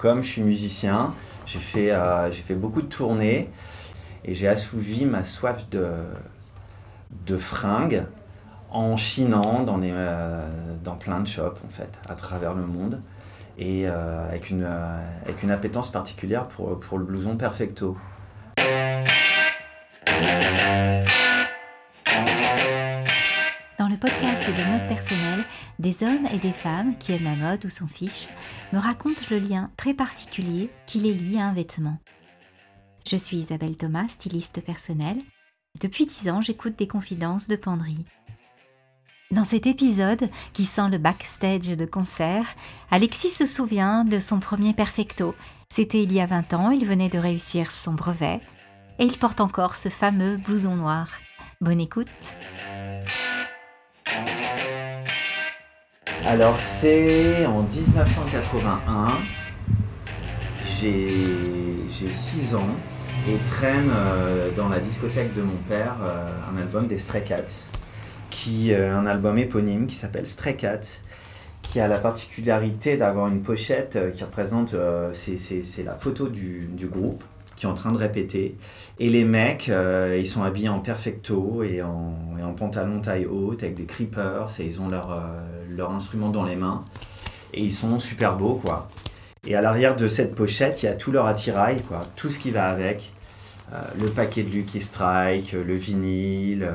comme je suis musicien, j'ai fait, j'ai fait beaucoup de tournées et j'ai assouvi ma soif de, de fringues en chinant dans, dans plein de shops en fait, à travers le monde et avec, une, avec une appétence particulière pour, pour le blouson perfecto. Podcast de mode personnel, des hommes et des femmes qui aiment la mode ou s'en fichent me racontent le lien très particulier qui les lie à un vêtement. Je suis Isabelle Thomas, styliste personnelle. Depuis dix ans, j'écoute des confidences de penderie. Dans cet épisode, qui sent le backstage de concert, Alexis se souvient de son premier perfecto. C'était il y a 20 ans, il venait de réussir son brevet, et il porte encore ce fameux blouson noir. Bonne écoute Alors c'est en 1981, j'ai 6 ans et traîne euh, dans la discothèque de mon père euh, un album des Stray Cats, qui, euh, un album éponyme qui s'appelle Stray Cats, qui a la particularité d'avoir une pochette qui représente, c'est la photo du, du groupe en train de répéter. Et les mecs, euh, ils sont habillés en perfecto et en, et en, pantalon taille haute avec des creepers et ils ont leur, euh, leur instrument dans les mains. Et ils sont super beaux, quoi. Et à l'arrière de cette pochette, il y a tout leur attirail, quoi. Tout ce qui va avec. Euh, le paquet de Lucky Strike, le vinyle,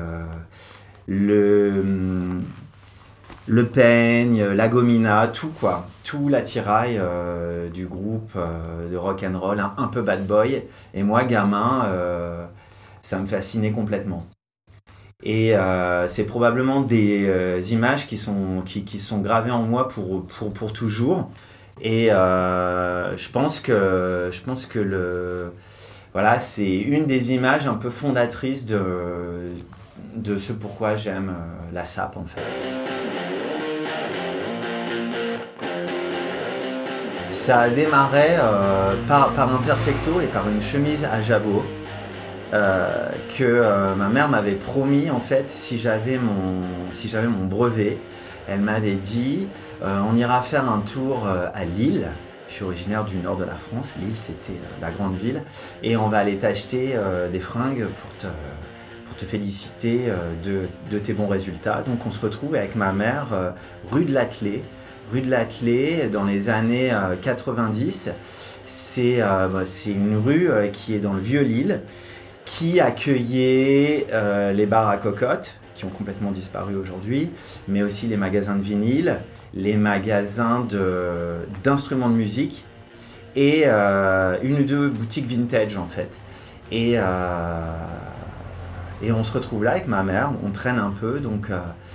le hum, le peigne, la gomina, tout quoi, tout l'attirail euh, du groupe euh, de rock and roll, un, peu bad boy. Et moi, gamin, euh, ça me fascinait complètement. Et c'est probablement des images qui sont, qui, sont gravées en moi pour, pour, pour toujours. Et je pense que, je pense que le, voilà, c'est une des images un peu fondatrices de, de ce pourquoi j'aime la SAP en fait. Ça a démarré euh, par, un perfecto et par une chemise à jabot euh, que euh, ma mère m'avait promis en fait si j'avais mon, brevet. Elle m'avait dit on ira faire un tour à Lille. Je suis originaire du nord de la France. Lille, c'était la grande ville. Et on va aller t'acheter des fringues pour te, féliciter de, de, tes bons résultats. Donc on se retrouve avec ma mère rue de l'Atelier rue de l'Atelier dans les années 90. Euh, euh, bah, c'est une rue euh, qui est dans le vieux Lille, qui accueillait les bars à cocottes, qui ont complètement disparu aujourd'hui, mais aussi les magasins de vinyle, les magasins d'instruments de, musique et une ou deux boutiques vintage en fait. Et, et on se retrouve là avec ma mère, on traîne un peu, donc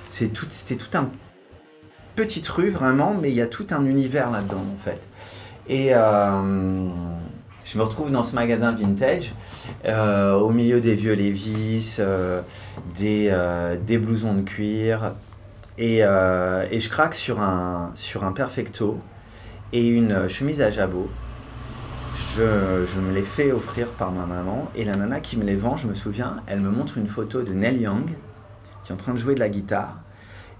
c'était tout un petite rue vraiment, mais il y a tout un univers là-dedans en fait. Et euh, je me retrouve dans ce magasin vintage, euh, au milieu des vieux Levis, euh, des, blousons de cuir, et, et, je craque sur un, sur un perfecto et une chemise à jabot. Je, je, me les fais offrir par ma maman et la nana qui me les vend, je me souviens, elle me montre une photo de Neil Young qui est en train de jouer de la guitare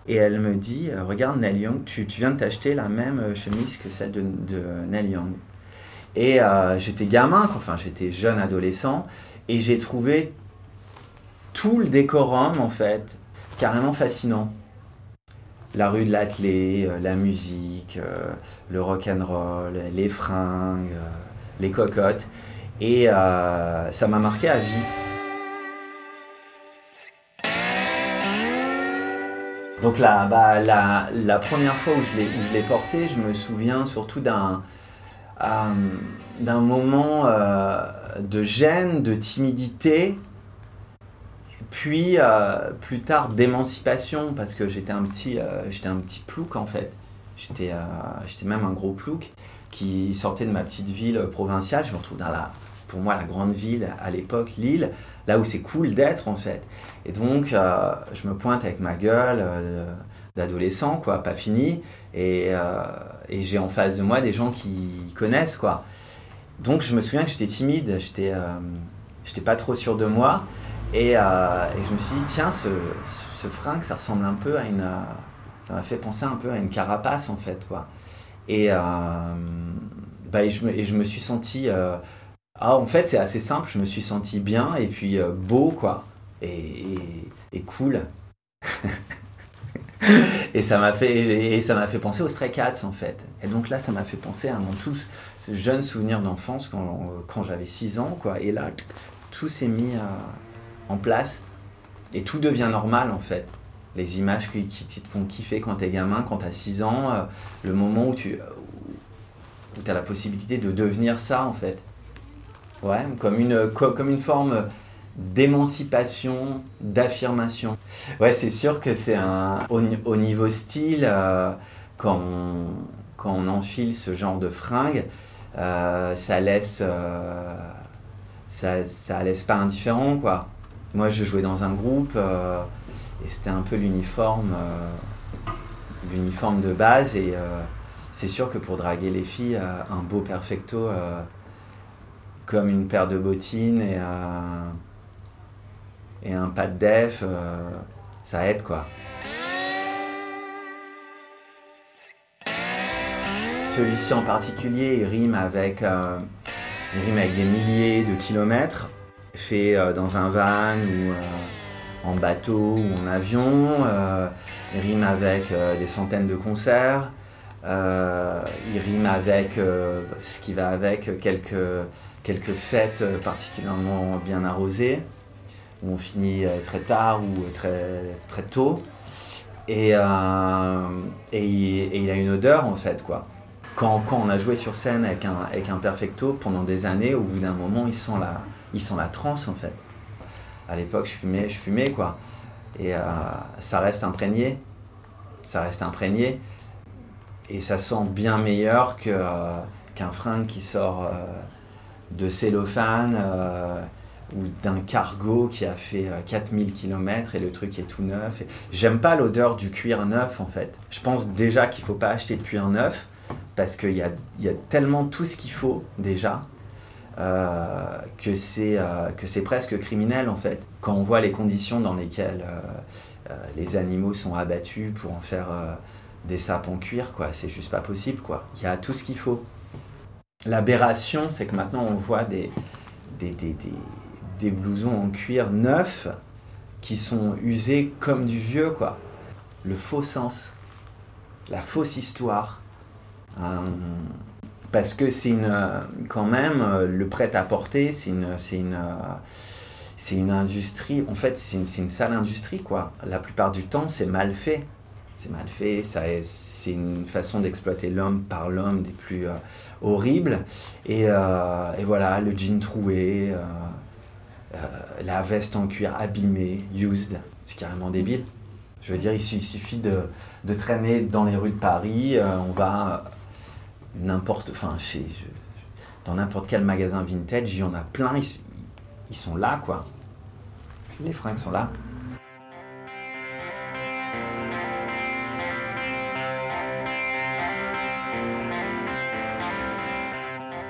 et elle me dit euh, Regarde, Neil Young, tu, viens de t'acheter la même euh, chemise que celle de, de. Et euh, j'étais gamin, enfin j'étais jeune adolescent, et j'ai trouvé tout le décorum en fait carrément fascinant. La rue de l'Atelier, la musique, le rock and roll, les fringues, les cocottes, et ça m'a marqué à vie. Donc bah, la, la, première fois où je l'ai porté, je me souviens surtout d'un euh, moment euh, de gêne, de timidité, puis euh, plus tard d'émancipation, parce que j'étais un, petit, j'étais un petit plouc en fait. J'étais même un gros plouc qui sortait de ma petite ville provinciale. Je me retrouve dans la, pour moi la grande ville à l'époque, Lille, là où c'est cool d'être en fait. Et donc euh, je me pointe avec ma gueule euh, d'adolescent, quoi, pas fini, euh, et, j'ai en face de moi des gens qui connaissent, quoi. Donc je me souviens que j'étais timide, j'étais j'étais pas trop sûr de moi, et, je me suis dit, tiens, ce, ce, fringue, ça ressemble un peu à une... ça m'a fait penser un peu à une carapace en fait, quoi. Et bah, je me, et je me suis senti. Ah, en fait, c'est assez simple. Je me suis senti bien et puis beau, quoi. Et, cool. et ça m'a fait fait penser aux Stray Cats en fait. Et donc là, ça m'a fait penser à mon tout jeune souvenir d'enfance quand, j'avais 6 ans, quoi. Et là, tout s'est mis en place et tout devient normal en fait les images qui, te font kiffer quand t'es gamin, quand t'as 6 ans, euh, le moment où tu où as la possibilité de devenir ça en fait. Ouais, comme une, comme une forme d'émancipation, d'affirmation. Ouais, c'est sûr que c'est un. Au, niveau style, euh, quand, on, quand on enfile ce genre de fringues, euh, ça laisse. ça, ça laisse pas indifférent, quoi. Moi, je jouais dans un groupe. Et c'était un peu l'uniforme, euh, l'uniforme de base. Et euh, c'est sûr que pour draguer les filles, euh, un beau perfecto comme une paire de bottines et, un pas de def, ça aide quoi. Celui-ci en particulier, il rime avec, il rime avec des milliers de kilomètres, fait dans un van ou en bateau ou en avion. Euh, il rime avec euh, des centaines de concerts. Euh, il rime avec ce qui va avec quelques, quelques fêtes particulièrement bien arrosées, où on finit très tard ou très, très tôt. Et, et, il, a une odeur en fait quoi. Quand, quand, on a joué sur scène avec un, avec un perfecto pendant des années, au bout d'un moment, il sent la, il sent la transe en fait à l'époque, je fumais, je fumais, quoi. Et euh, ça reste imprégné. Ça reste imprégné. Et ça sent bien meilleur que, euh, qu'un fringue qui sort euh, de cellophane ou d'un cargo qui a fait 4000 km et le truc est tout neuf. J'aime pas l'odeur du cuir neuf, en fait. Je pense déjà qu'il faut pas acheter de cuir neuf parce qu'il y a, y a tellement tout ce qu'il faut déjà euh, que c'est euh, que c'est presque criminel en fait. Quand on voit les conditions dans lesquelles euh, les animaux sont abattus pour en faire des sapes en cuir, quoi, c'est juste pas possible, quoi. Il y a tout ce qu'il faut. L'aberration, c'est que maintenant on voit des des, des, des, blousons en cuir neufs qui sont usés comme du vieux, quoi. Le faux sens, la fausse histoire parce que c'est une, quand même, le prêt-à-porter, c'est une, c'est une, c'est une industrie, en fait, c'est une, une, sale industrie, quoi. La plupart du temps, c'est mal fait. C'est mal fait, c'est une façon d'exploiter l'homme par l'homme des plus euh, horribles. Et, euh, et, voilà, le jean troué, la veste en cuir abîmée, used, c'est carrément débile. Je veux dire, il suffit de, de traîner dans les rues de Paris, on va n'importe, enfin, chez, dans n'importe quel magasin vintage, il y en a plein, ils, sont là, quoi. Les fringues sont là.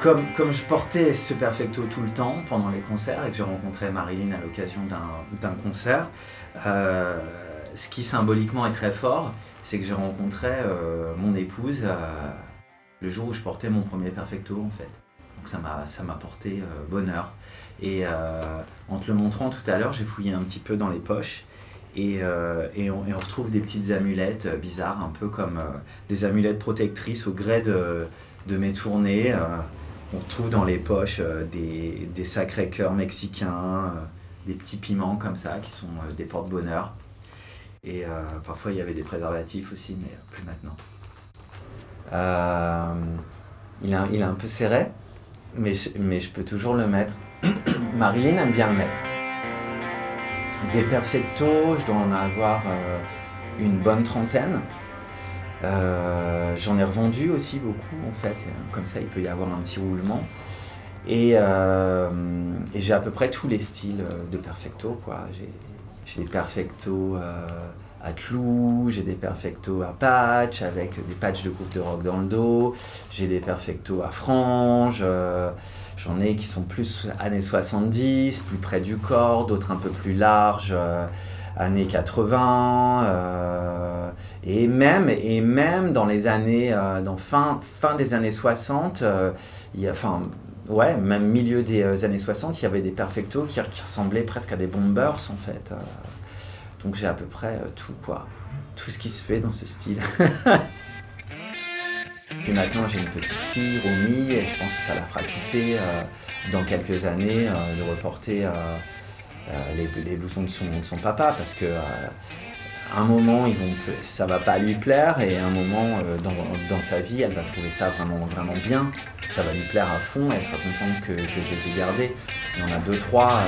Comme, je portais ce perfecto tout le temps pendant les concerts et que j'ai rencontré Marilyn à l'occasion d'un concert, euh, ce qui symboliquement est très fort, c'est que j'ai rencontré euh, mon épouse euh, le jour où je portais mon premier perfecto en fait. Donc ça m'a ça m'a porté bonheur. Et en te le montrant tout à l'heure, j'ai fouillé un petit peu dans les poches et, on, retrouve des petites amulettes bizarres, un peu comme des amulettes protectrices au gré de mes tournées. On trouve dans les poches des, des sacrés cœurs mexicains, des petits piments comme ça qui sont des porte-bonheur. Et parfois il y avait des préservatifs aussi, mais plus maintenant. Euh, il, est, un peu serré, mais je, peux toujours le mettre. Marilyn aime bien le mettre. Des perfectos, je dois en avoir euh, une bonne trentaine. Euh, j'en ai revendu aussi beaucoup en fait, comme ça il peut y avoir un petit roulement. Et, et j'ai à peu près tous les styles de perfecto. J'ai des perfectos à clous, j'ai des perfectos à patch avec des patchs de coupe de rock dans le dos, j'ai des perfectos à franges, euh, j'en ai qui sont plus années 70, plus près du corps, d'autres un peu plus larges, euh, années 80 et même et même dans les années dans fin fin des années 60 il y a, enfin ouais même milieu des années 60 il y avait des perfectos qui, qui ressemblaient presque à des bombers en fait donc j'ai à peu près tout quoi. Tout ce qui se fait dans ce style. Puis maintenant, j'ai une petite fille, Romy, et je pense que ça la fera kiffer euh, dans quelques années euh, de reporter euh, les, les, blousons de son, de son, papa, parce que un moment, ils vont, ça va pas lui plaire, et un moment dans, dans, sa vie, elle va trouver ça vraiment, vraiment bien. Ça va lui plaire à fond, elle sera contente que, que je les ai gardés. Il y en a deux, trois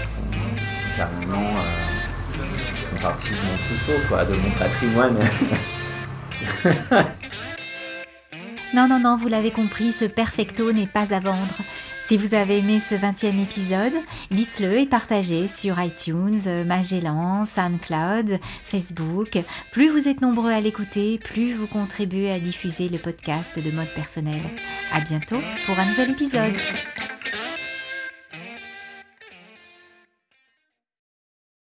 qui sont carrément qui font partie de mon trousseau, quoi, de mon patrimoine. Non, non, non, vous l'avez compris, ce perfecto n'est pas à vendre. Si vous avez aimé ce 20e épisode, dites-le et partagez sur iTunes, Magellan, SoundCloud, Facebook. Plus vous êtes nombreux à l'écouter, plus vous contribuez à diffuser le podcast de mode personnel. À bientôt pour un nouvel épisode.